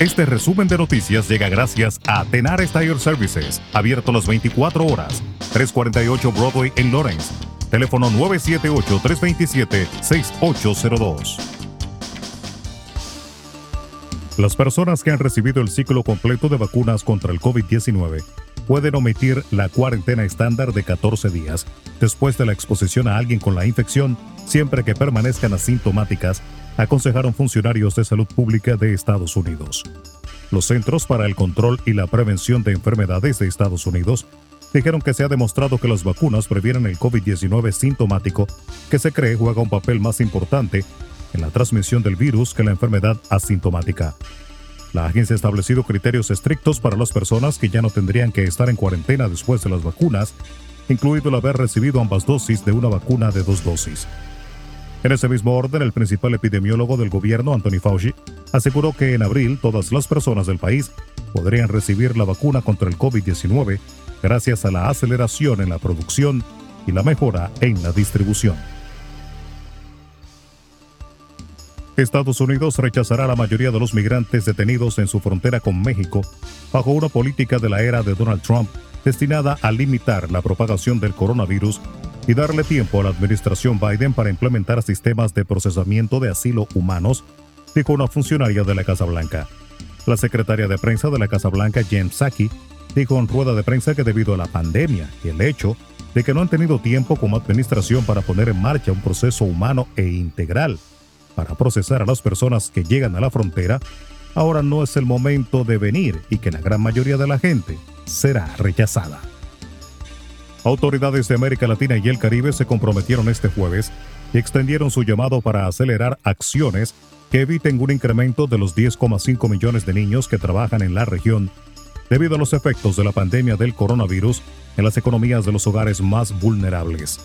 Este resumen de noticias llega gracias a Tenar Tire Services, abierto las 24 horas, 348 Broadway en Lawrence. Teléfono 978-327-6802. Las personas que han recibido el ciclo completo de vacunas contra el COVID-19 pueden omitir la cuarentena estándar de 14 días después de la exposición a alguien con la infección, siempre que permanezcan asintomáticas, aconsejaron funcionarios de salud pública de Estados Unidos. Los Centros para el Control y la Prevención de Enfermedades de Estados Unidos dijeron que se ha demostrado que las vacunas previenen el COVID-19 sintomático, que se cree juega un papel más importante en la transmisión del virus que la enfermedad asintomática. La agencia ha establecido criterios estrictos para las personas que ya no tendrían que estar en cuarentena después de las vacunas, incluido el haber recibido ambas dosis de una vacuna de dos dosis. En ese mismo orden, el principal epidemiólogo del gobierno, Anthony Fauci, aseguró que en abril todas las personas del país podrían recibir la vacuna contra el COVID-19 gracias a la aceleración en la producción y la mejora en la distribución. Estados Unidos rechazará la mayoría de los migrantes detenidos en su frontera con México bajo una política de la era de Donald Trump destinada a limitar la propagación del coronavirus y darle tiempo a la administración Biden para implementar sistemas de procesamiento de asilo humanos, dijo una funcionaria de la Casa Blanca. La secretaria de prensa de la Casa Blanca, Jen Psaki, dijo en rueda de prensa que debido a la pandemia y el hecho de que no han tenido tiempo como administración para poner en marcha un proceso humano e integral para procesar a las personas que llegan a la frontera, ahora no es el momento de venir y que la gran mayoría de la gente será rechazada. Autoridades de América Latina y el Caribe se comprometieron este jueves y extendieron su llamado para acelerar acciones que eviten un incremento de los 10,5 millones de niños que trabajan en la región debido a los efectos de la pandemia del coronavirus en las economías de los hogares más vulnerables.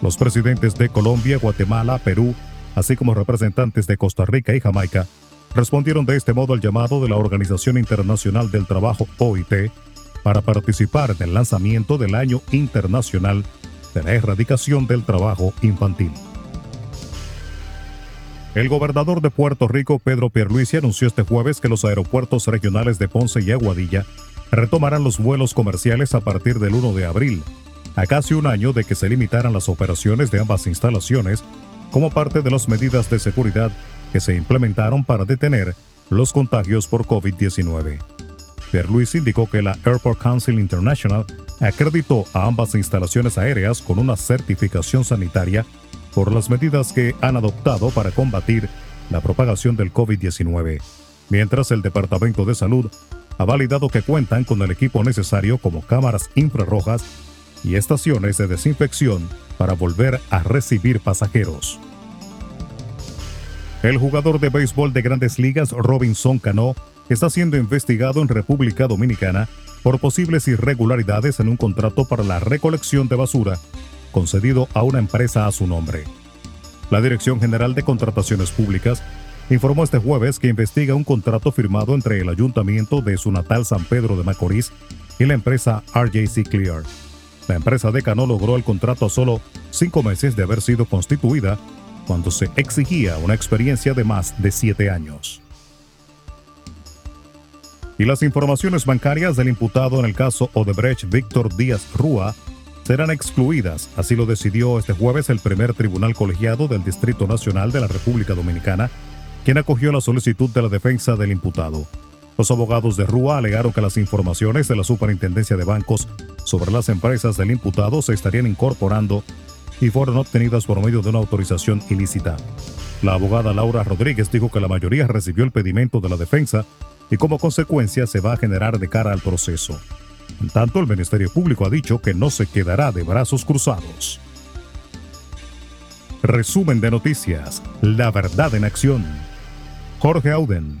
Los presidentes de Colombia, Guatemala, Perú, así como representantes de Costa Rica y Jamaica, respondieron de este modo al llamado de la Organización Internacional del Trabajo OIT para participar en el lanzamiento del Año Internacional de la Erradicación del Trabajo Infantil. El gobernador de Puerto Rico, Pedro Pierluisi, anunció este jueves que los aeropuertos regionales de Ponce y Aguadilla retomarán los vuelos comerciales a partir del 1 de abril, a casi un año de que se limitaran las operaciones de ambas instalaciones como parte de las medidas de seguridad que se implementaron para detener los contagios por COVID-19. Luis indicó que la Airport Council International acreditó a ambas instalaciones aéreas con una certificación sanitaria por las medidas que han adoptado para combatir la propagación del COVID-19, mientras el Departamento de Salud ha validado que cuentan con el equipo necesario como cámaras infrarrojas y estaciones de desinfección para volver a recibir pasajeros. El jugador de béisbol de grandes ligas Robinson Cano está siendo investigado en República Dominicana por posibles irregularidades en un contrato para la recolección de basura concedido a una empresa a su nombre. La Dirección General de Contrataciones Públicas informó este jueves que investiga un contrato firmado entre el ayuntamiento de su natal San Pedro de Macorís y la empresa RJC Clear. La empresa de Cano logró el contrato solo cinco meses de haber sido constituida, cuando se exigía una experiencia de más de siete años. Y las informaciones bancarias del imputado en el caso Odebrecht Víctor Díaz Rúa serán excluidas, así lo decidió este jueves el primer tribunal colegiado del Distrito Nacional de la República Dominicana, quien acogió la solicitud de la defensa del imputado. Los abogados de Rúa alegaron que las informaciones de la Superintendencia de Bancos sobre las empresas del imputado se estarían incorporando y fueron obtenidas por medio de una autorización ilícita. La abogada Laura Rodríguez dijo que la mayoría recibió el pedimento de la defensa y como consecuencia se va a generar de cara al proceso. En tanto, el Ministerio Público ha dicho que no se quedará de brazos cruzados. Resumen de noticias. La verdad en acción. Jorge Auden.